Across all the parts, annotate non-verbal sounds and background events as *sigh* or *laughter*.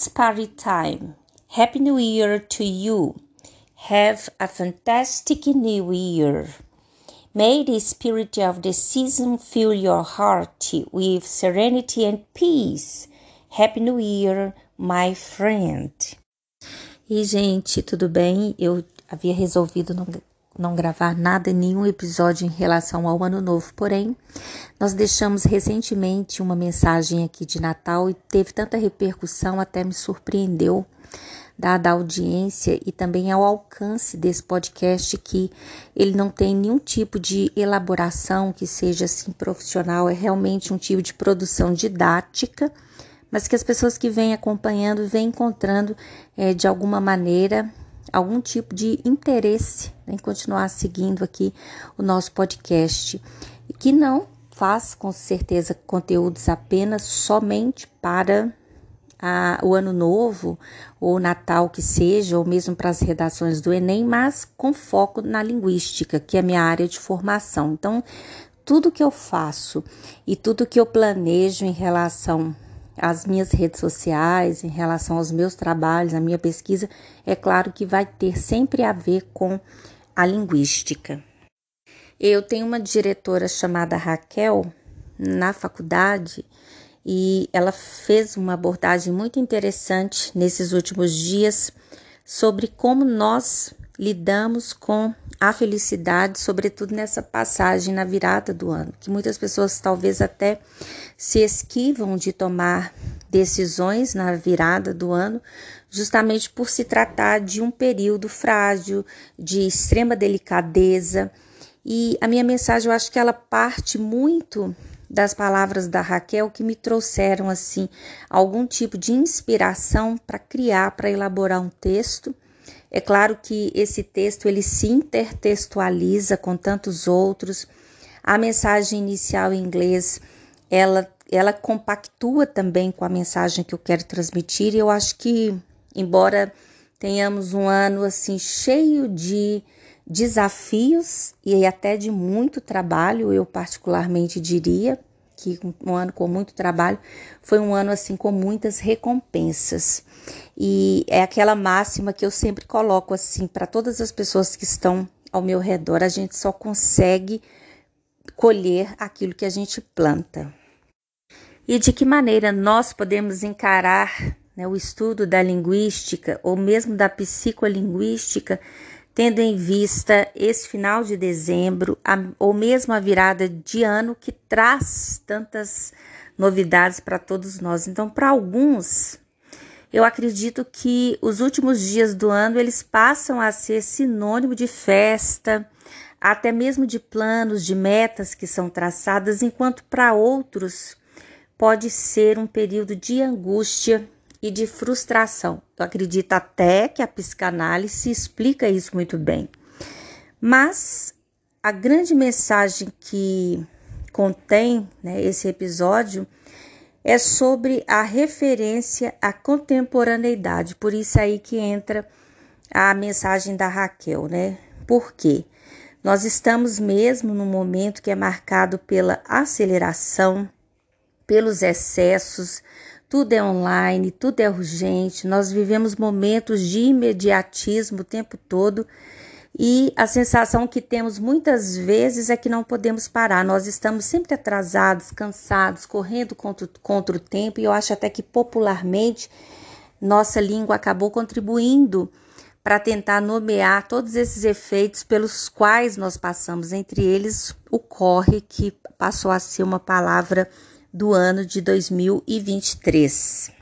It's party time. Happy New Year to you. Have a fantastic New Year. May the spirit of the season fill your heart with serenity and peace. Happy New Year, my friend. E gente, tudo bem? Eu havia resolvido não, não gravar nada, nenhum episódio em relação ao Ano Novo, porém, nós deixamos recentemente uma mensagem aqui de Natal e teve tanta repercussão, até me surpreendeu dada a audiência e também ao alcance desse podcast que ele não tem nenhum tipo de elaboração que seja assim profissional, é realmente um tipo de produção didática, mas que as pessoas que vêm acompanhando vêm encontrando é, de alguma maneira algum tipo de interesse em continuar seguindo aqui o nosso podcast, que não faz com certeza conteúdos apenas somente para a, o ano novo ou Natal que seja, ou mesmo para as redações do Enem, mas com foco na linguística, que é a minha área de formação. Então, tudo que eu faço e tudo que eu planejo em relação às minhas redes sociais, em relação aos meus trabalhos, a minha pesquisa, é claro que vai ter sempre a ver com a linguística. Eu tenho uma diretora chamada Raquel na faculdade e ela fez uma abordagem muito interessante nesses últimos dias sobre como nós lidamos com a felicidade, sobretudo nessa passagem na virada do ano, que muitas pessoas talvez até se esquivam de tomar decisões na virada do ano, justamente por se tratar de um período frágil, de extrema delicadeza. E a minha mensagem, eu acho que ela parte muito das palavras da Raquel que me trouxeram assim algum tipo de inspiração para criar, para elaborar um texto. É claro que esse texto ele se intertextualiza com tantos outros. A mensagem inicial em inglês, ela ela compactua também com a mensagem que eu quero transmitir. E eu acho que embora tenhamos um ano assim cheio de desafios e até de muito trabalho, eu particularmente diria um ano com muito trabalho foi um ano assim com muitas recompensas. E é aquela máxima que eu sempre coloco assim para todas as pessoas que estão ao meu redor, a gente só consegue colher aquilo que a gente planta. E de que maneira nós podemos encarar né, o estudo da linguística ou mesmo da psicolinguística tendo em vista esse final de dezembro a, ou mesmo a virada de ano que traz tantas novidades para todos nós. Então, para alguns, eu acredito que os últimos dias do ano eles passam a ser sinônimo de festa, até mesmo de planos, de metas que são traçadas, enquanto para outros pode ser um período de angústia e de frustração. Eu acredito até que a psicanálise explica isso muito bem. Mas a grande mensagem que contém né, esse episódio é sobre a referência à contemporaneidade. Por isso aí que entra a mensagem da Raquel, né? Por quê? Nós estamos mesmo num momento que é marcado pela aceleração, pelos excessos, tudo é online, tudo é urgente, nós vivemos momentos de imediatismo o tempo todo e a sensação que temos muitas vezes é que não podemos parar, nós estamos sempre atrasados, cansados, correndo contra, contra o tempo e eu acho até que popularmente nossa língua acabou contribuindo para tentar nomear todos esses efeitos pelos quais nós passamos, entre eles o corre, que passou a ser uma palavra do ano de 2023.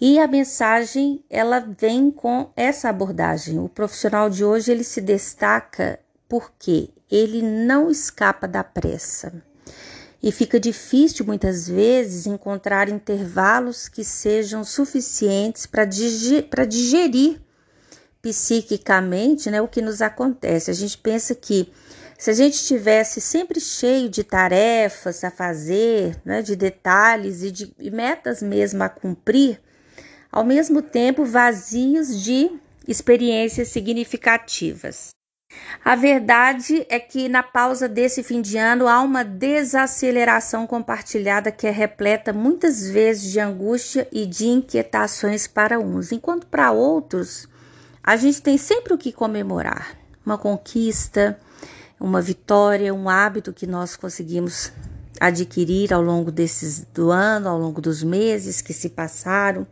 E a mensagem ela vem com essa abordagem. O profissional de hoje ele se destaca porque ele não escapa da pressa. E fica difícil muitas vezes encontrar intervalos que sejam suficientes para digerir, psiquicamente né, o que nos acontece. A gente pensa que se a gente estivesse sempre cheio de tarefas a fazer, né, de detalhes e de e metas mesmo a cumprir, ao mesmo tempo vazios de experiências significativas. A verdade é que na pausa desse fim de ano há uma desaceleração compartilhada que é repleta muitas vezes de angústia e de inquietações para uns, enquanto para outros a gente tem sempre o que comemorar, uma conquista, uma vitória, um hábito que nós conseguimos adquirir ao longo desses do ano, ao longo dos meses que se passaram.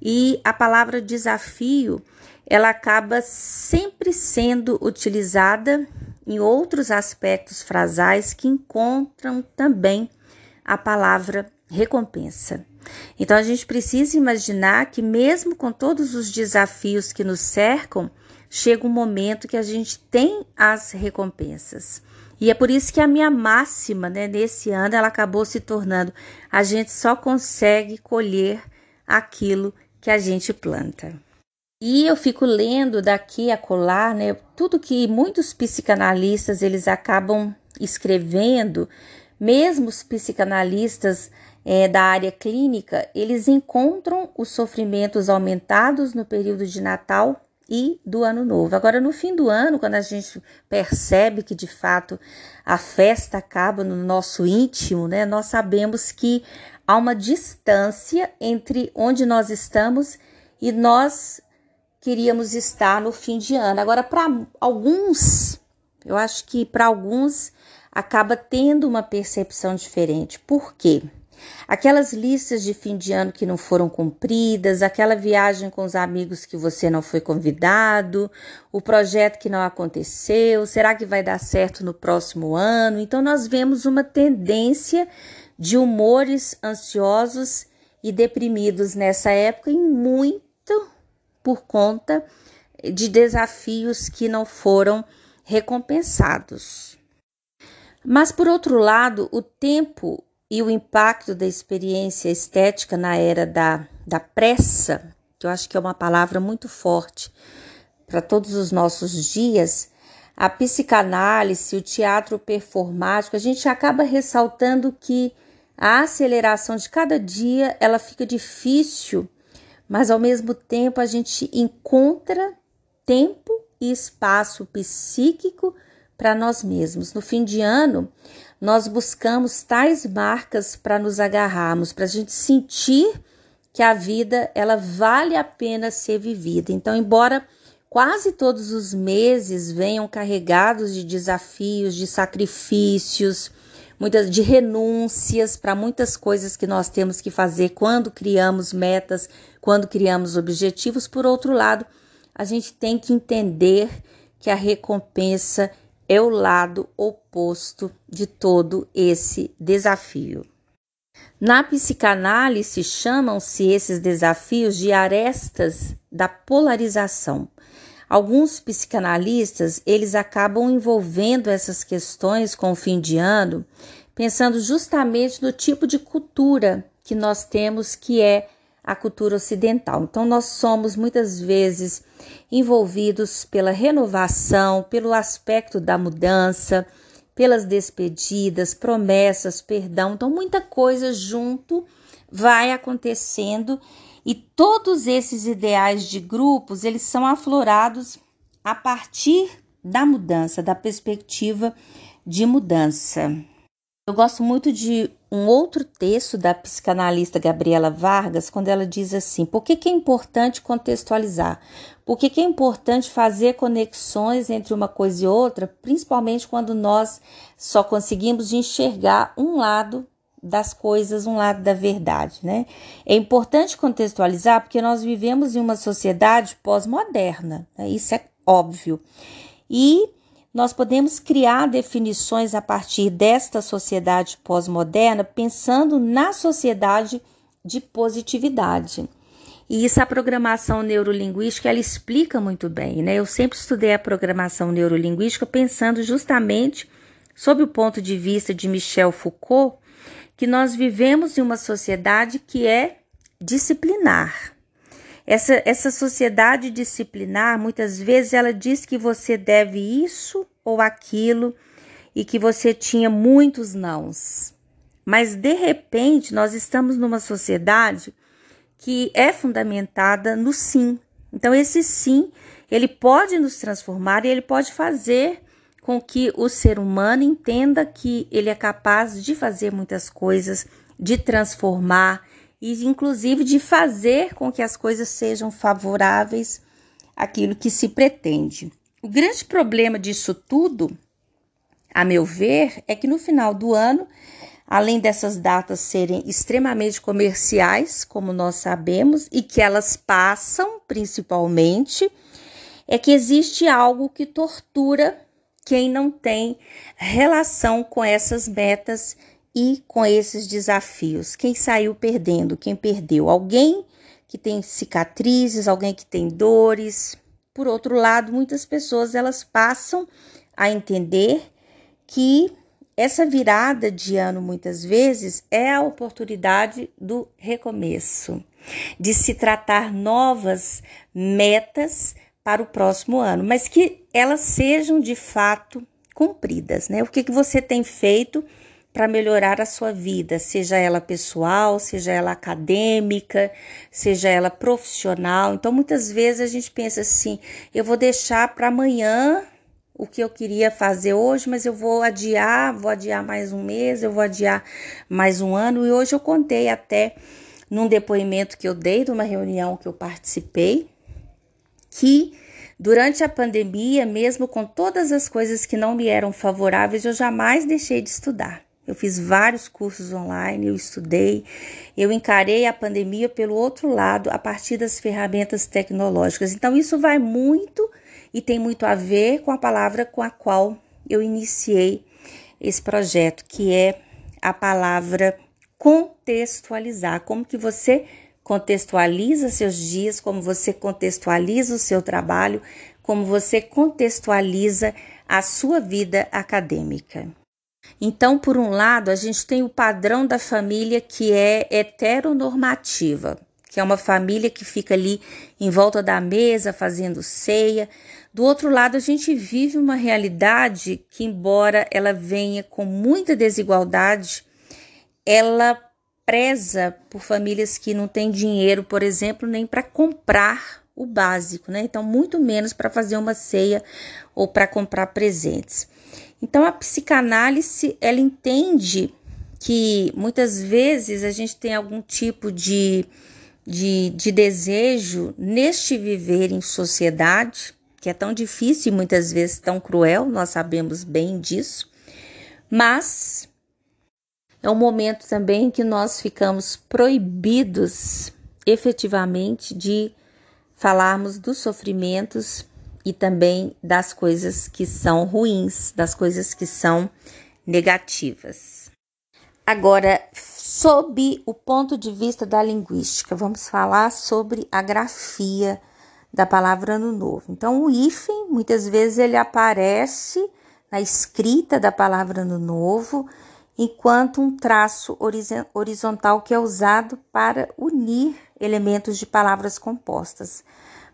E a palavra desafio, ela acaba sempre sendo utilizada em outros aspectos frasais que encontram também a palavra recompensa. Então a gente precisa imaginar que mesmo com todos os desafios que nos cercam, chega um momento que a gente tem as recompensas. E é por isso que a minha máxima, né, nesse ano, ela acabou se tornando: a gente só consegue colher aquilo que a gente planta. E eu fico lendo daqui a colar, né, tudo que muitos psicanalistas eles acabam escrevendo, mesmo os psicanalistas é, da área clínica, eles encontram os sofrimentos aumentados no período de Natal e do Ano Novo. Agora, no fim do ano, quando a gente percebe que de fato a festa acaba no nosso íntimo, né, nós sabemos que há uma distância entre onde nós estamos e nós queríamos estar no fim de ano. Agora, para alguns, eu acho que para alguns acaba tendo uma percepção diferente. Por quê? Aquelas listas de fim de ano que não foram cumpridas, aquela viagem com os amigos que você não foi convidado, o projeto que não aconteceu, será que vai dar certo no próximo ano? Então, nós vemos uma tendência de humores ansiosos e deprimidos nessa época, e muito por conta de desafios que não foram recompensados. Mas, por outro lado, o tempo e o impacto da experiência estética na era da, da pressa, que eu acho que é uma palavra muito forte para todos os nossos dias, a psicanálise, o teatro performático, a gente acaba ressaltando que a aceleração de cada dia ela fica difícil, mas ao mesmo tempo a gente encontra tempo e espaço psíquico para nós mesmos. No fim de ano, nós buscamos tais marcas para nos agarrarmos, para a gente sentir que a vida ela vale a pena ser vivida. Então, embora quase todos os meses venham carregados de desafios, de sacrifícios, muitas de renúncias para muitas coisas que nós temos que fazer quando criamos metas, quando criamos objetivos. Por outro lado, a gente tem que entender que a recompensa é o lado oposto de todo esse desafio. Na psicanálise, chamam-se esses desafios de arestas da polarização. Alguns psicanalistas, eles acabam envolvendo essas questões com o fim de ano, pensando justamente no tipo de cultura que nós temos, que é a cultura ocidental. Então, nós somos muitas vezes envolvidos pela renovação, pelo aspecto da mudança, pelas despedidas, promessas, perdão. Então, muita coisa junto vai acontecendo e todos esses ideais de grupos, eles são aflorados a partir da mudança, da perspectiva de mudança. Eu gosto muito de um outro texto da psicanalista Gabriela Vargas, quando ela diz assim: por que, que é importante contextualizar? Por que, que é importante fazer conexões entre uma coisa e outra, principalmente quando nós só conseguimos enxergar um lado das coisas, um lado da verdade, né? É importante contextualizar porque nós vivemos em uma sociedade pós-moderna, né? isso é óbvio. E nós podemos criar definições a partir desta sociedade pós-moderna, pensando na sociedade de positividade. E isso a programação neurolinguística ela explica muito bem, né? Eu sempre estudei a programação neurolinguística pensando justamente sob o ponto de vista de Michel Foucault, que nós vivemos em uma sociedade que é disciplinar. Essa, essa sociedade disciplinar, muitas vezes, ela diz que você deve isso ou aquilo e que você tinha muitos nãos. Mas, de repente, nós estamos numa sociedade que é fundamentada no sim. Então, esse sim, ele pode nos transformar e ele pode fazer com que o ser humano entenda que ele é capaz de fazer muitas coisas, de transformar e inclusive de fazer com que as coisas sejam favoráveis àquilo que se pretende. O grande problema disso tudo, a meu ver, é que no final do ano, além dessas datas serem extremamente comerciais, como nós sabemos, e que elas passam principalmente, é que existe algo que tortura quem não tem relação com essas metas e com esses desafios. Quem saiu perdendo? Quem perdeu? Alguém que tem cicatrizes, alguém que tem dores. Por outro lado, muitas pessoas elas passam a entender que essa virada de ano muitas vezes é a oportunidade do recomeço, de se tratar novas metas para o próximo ano, mas que elas sejam de fato cumpridas, né? O que, que você tem feito para melhorar a sua vida, seja ela pessoal, seja ela acadêmica, seja ela profissional. Então, muitas vezes a gente pensa assim: eu vou deixar para amanhã o que eu queria fazer hoje, mas eu vou adiar, vou adiar mais um mês, eu vou adiar mais um ano. E hoje eu contei até num depoimento que eu dei de uma reunião que eu participei, que durante a pandemia, mesmo com todas as coisas que não me eram favoráveis, eu jamais deixei de estudar. Eu fiz vários cursos online, eu estudei, eu encarei a pandemia pelo outro lado, a partir das ferramentas tecnológicas. Então, isso vai muito e tem muito a ver com a palavra com a qual eu iniciei esse projeto, que é a palavra contextualizar. Como que você contextualiza seus dias, como você contextualiza o seu trabalho, como você contextualiza a sua vida acadêmica. Então, por um lado, a gente tem o padrão da família que é heteronormativa, que é uma família que fica ali em volta da mesa fazendo ceia. Do outro lado, a gente vive uma realidade que, embora ela venha com muita desigualdade, ela preza por famílias que não têm dinheiro, por exemplo, nem para comprar o básico, né? Então, muito menos para fazer uma ceia ou para comprar presentes. Então, a psicanálise, ela entende que muitas vezes a gente tem algum tipo de, de, de desejo neste viver em sociedade, que é tão difícil e muitas vezes tão cruel, nós sabemos bem disso, mas é um momento também que nós ficamos proibidos efetivamente de falarmos dos sofrimentos e também das coisas que são ruins, das coisas que são negativas. Agora, sob o ponto de vista da linguística, vamos falar sobre a grafia da palavra ano novo. Então, o hífen, muitas vezes ele aparece na escrita da palavra ano novo, enquanto um traço horizontal que é usado para unir elementos de palavras compostas.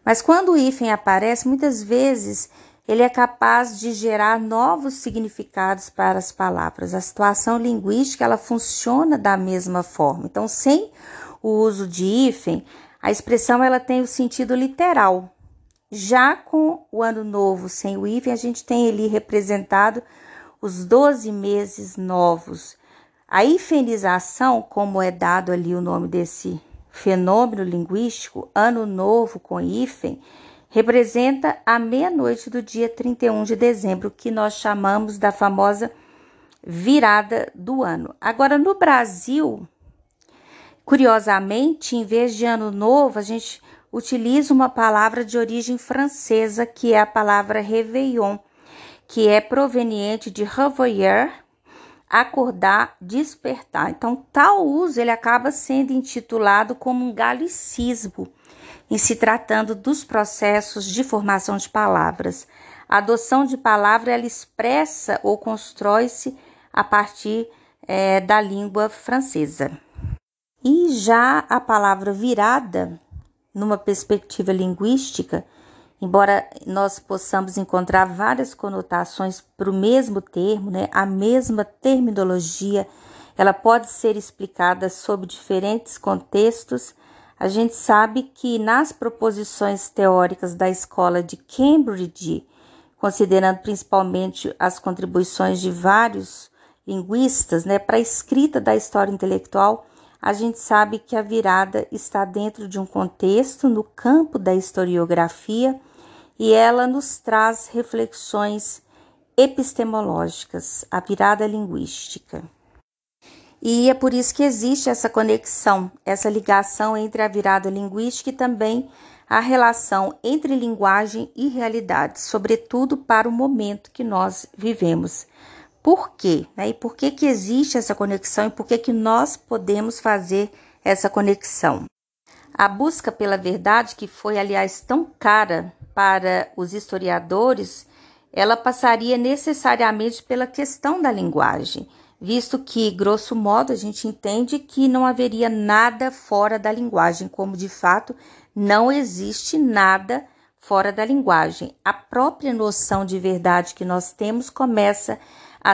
Mas quando o hífen aparece, muitas vezes ele é capaz de gerar novos significados para as palavras. A situação linguística ela funciona da mesma forma. Então, sem o uso de hífen, a expressão ela tem o sentido literal. Já com o ano novo sem o hífen, a gente tem ali representado os 12 meses novos. A hifenização, como é dado ali o nome desse fenômeno linguístico, ano novo com hífen, representa a meia-noite do dia 31 de dezembro, que nós chamamos da famosa virada do ano. Agora, no Brasil, curiosamente, em vez de ano novo, a gente utiliza uma palavra de origem francesa, que é a palavra réveillon que é proveniente de reveiller, acordar, despertar. Então, tal uso ele acaba sendo intitulado como um galicismo em se tratando dos processos de formação de palavras. A adoção de palavra ela expressa ou constrói-se a partir é, da língua francesa. E já a palavra virada, numa perspectiva linguística, embora nós possamos encontrar várias conotações para o mesmo termo, né, a mesma terminologia, ela pode ser explicada sob diferentes contextos. A gente sabe que nas proposições teóricas da escola de Cambridge, considerando principalmente as contribuições de vários linguistas né, para a escrita da história intelectual, a gente sabe que a virada está dentro de um contexto no campo da historiografia e ela nos traz reflexões epistemológicas, a virada linguística. E é por isso que existe essa conexão, essa ligação entre a virada linguística e também a relação entre linguagem e realidade, sobretudo para o momento que nós vivemos. Por quê? Né? E por que, que existe essa conexão e por que, que nós podemos fazer essa conexão? A busca pela verdade, que foi, aliás, tão cara para os historiadores, ela passaria necessariamente pela questão da linguagem visto que, grosso modo, a gente entende que não haveria nada fora da linguagem, como de fato não existe nada fora da linguagem. A própria noção de verdade que nós temos começa a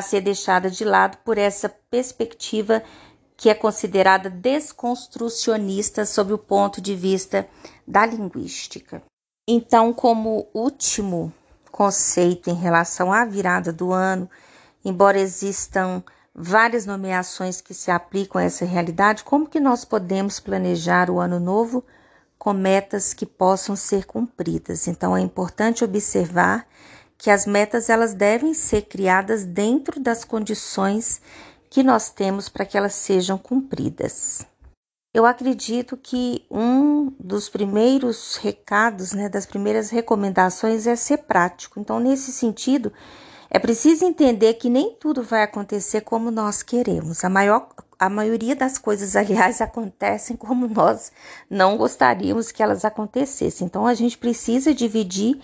ser deixada de lado por essa perspectiva que é considerada desconstrucionista sob o ponto de vista da linguística. Então, como último conceito em relação à virada do ano, embora existam várias nomeações que se aplicam a essa realidade, como que nós podemos planejar o ano novo com metas que possam ser cumpridas? Então é importante observar que as metas elas devem ser criadas dentro das condições que nós temos para que elas sejam cumpridas. Eu acredito que um dos primeiros recados, né, das primeiras recomendações é ser prático. Então, nesse sentido, é preciso entender que nem tudo vai acontecer como nós queremos. A, maior, a maioria das coisas, aliás, *laughs* acontecem como nós não gostaríamos que elas acontecessem. Então, a gente precisa dividir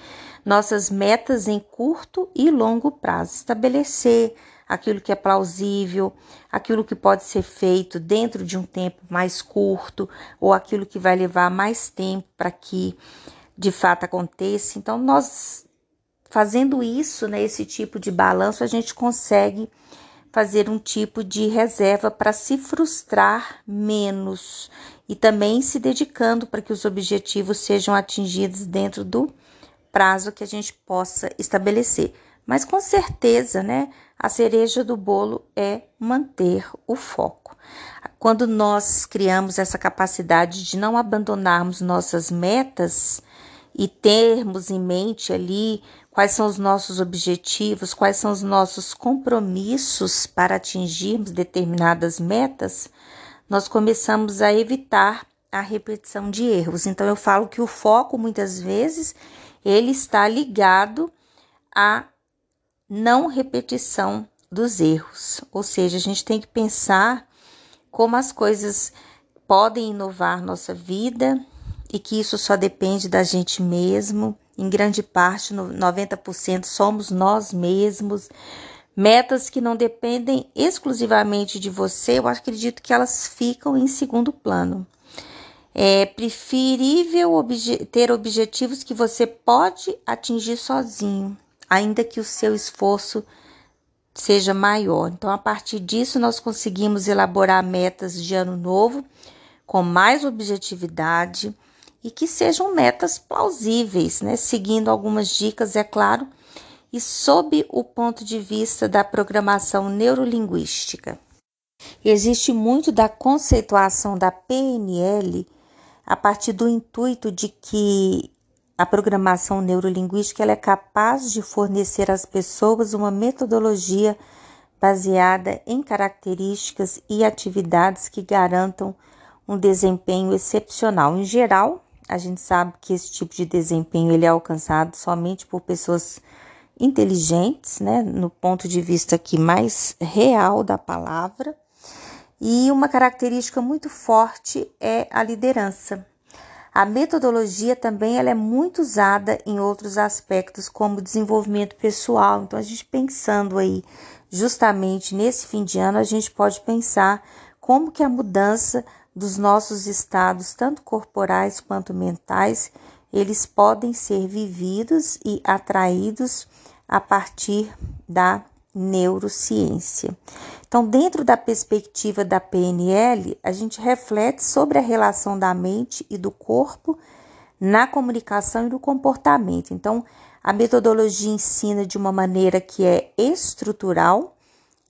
nossas metas em curto e longo prazo, estabelecer aquilo que é plausível, aquilo que pode ser feito dentro de um tempo mais curto, ou aquilo que vai levar mais tempo para que de fato aconteça. Então, nós Fazendo isso, né, esse tipo de balanço, a gente consegue fazer um tipo de reserva para se frustrar menos e também se dedicando para que os objetivos sejam atingidos dentro do prazo que a gente possa estabelecer. Mas com certeza, né, a cereja do bolo é manter o foco. Quando nós criamos essa capacidade de não abandonarmos nossas metas e termos em mente ali quais são os nossos objetivos, quais são os nossos compromissos para atingirmos determinadas metas, nós começamos a evitar a repetição de erros. Então eu falo que o foco muitas vezes ele está ligado à não repetição dos erros. Ou seja, a gente tem que pensar como as coisas podem inovar nossa vida e que isso só depende da gente mesmo em grande parte, 90% somos nós mesmos. Metas que não dependem exclusivamente de você, eu acredito que elas ficam em segundo plano. É preferível obje ter objetivos que você pode atingir sozinho, ainda que o seu esforço seja maior. Então, a partir disso, nós conseguimos elaborar metas de ano novo com mais objetividade e que sejam metas plausíveis, né? Seguindo algumas dicas, é claro, e sob o ponto de vista da programação neurolinguística. Existe muito da conceituação da PNL a partir do intuito de que a programação neurolinguística ela é capaz de fornecer às pessoas uma metodologia baseada em características e atividades que garantam um desempenho excepcional. Em geral, a gente sabe que esse tipo de desempenho ele é alcançado somente por pessoas inteligentes, né, no ponto de vista aqui mais real da palavra. E uma característica muito forte é a liderança. A metodologia também ela é muito usada em outros aspectos, como desenvolvimento pessoal. Então, a gente pensando aí justamente nesse fim de ano, a gente pode pensar como que a mudança dos nossos estados, tanto corporais quanto mentais, eles podem ser vividos e atraídos a partir da neurociência. Então, dentro da perspectiva da PNL, a gente reflete sobre a relação da mente e do corpo na comunicação e no comportamento. Então, a metodologia ensina de uma maneira que é estrutural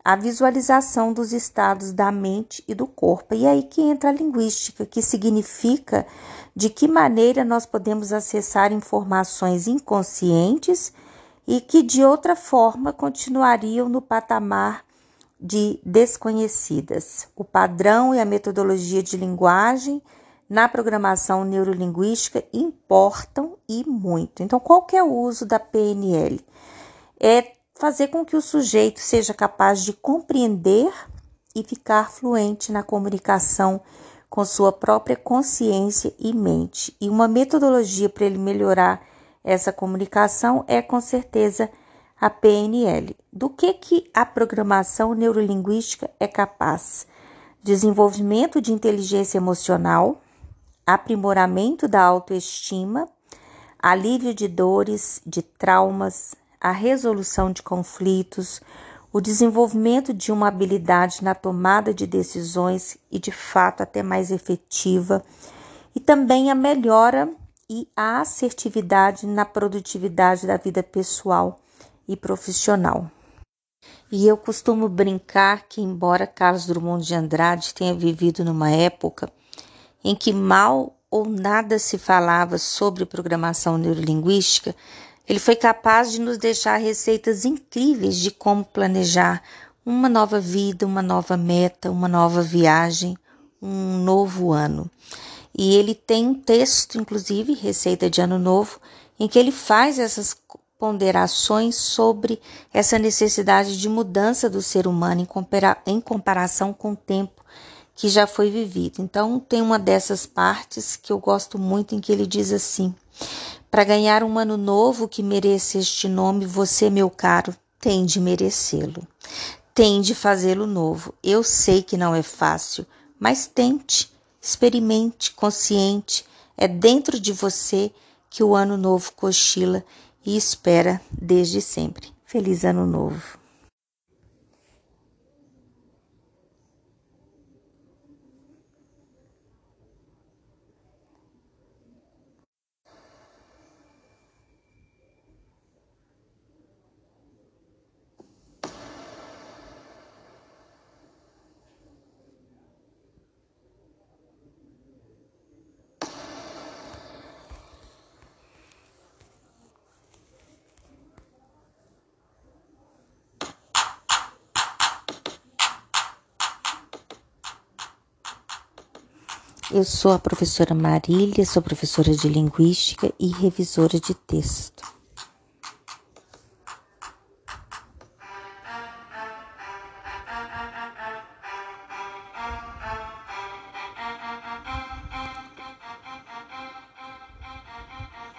a visualização dos estados da mente e do corpo. E aí que entra a linguística, que significa de que maneira nós podemos acessar informações inconscientes e que de outra forma continuariam no patamar de desconhecidas. O padrão e a metodologia de linguagem na programação neurolinguística importam e muito. Então, qual é o uso da PNL? É fazer com que o sujeito seja capaz de compreender e ficar fluente na comunicação com sua própria consciência e mente. E uma metodologia para ele melhorar essa comunicação é com certeza a PNL. Do que que a programação neurolinguística é capaz? Desenvolvimento de inteligência emocional, aprimoramento da autoestima, alívio de dores, de traumas, a resolução de conflitos, o desenvolvimento de uma habilidade na tomada de decisões e de fato até mais efetiva, e também a melhora e a assertividade na produtividade da vida pessoal e profissional. E eu costumo brincar que, embora Carlos Drummond de Andrade tenha vivido numa época em que mal ou nada se falava sobre programação neurolinguística, ele foi capaz de nos deixar receitas incríveis de como planejar uma nova vida, uma nova meta, uma nova viagem, um novo ano. E ele tem um texto, inclusive, Receita de Ano Novo, em que ele faz essas ponderações sobre essa necessidade de mudança do ser humano em, compara em comparação com o tempo que já foi vivido. Então, tem uma dessas partes que eu gosto muito em que ele diz assim: Para ganhar um ano novo que mereça este nome, você, meu caro, tem de merecê-lo. Tem de fazê-lo novo. Eu sei que não é fácil, mas tente, experimente, consciente. É dentro de você que o ano novo cochila e espera desde sempre. Feliz Ano Novo! Eu sou a professora Marília, sou professora de Linguística e revisora de texto.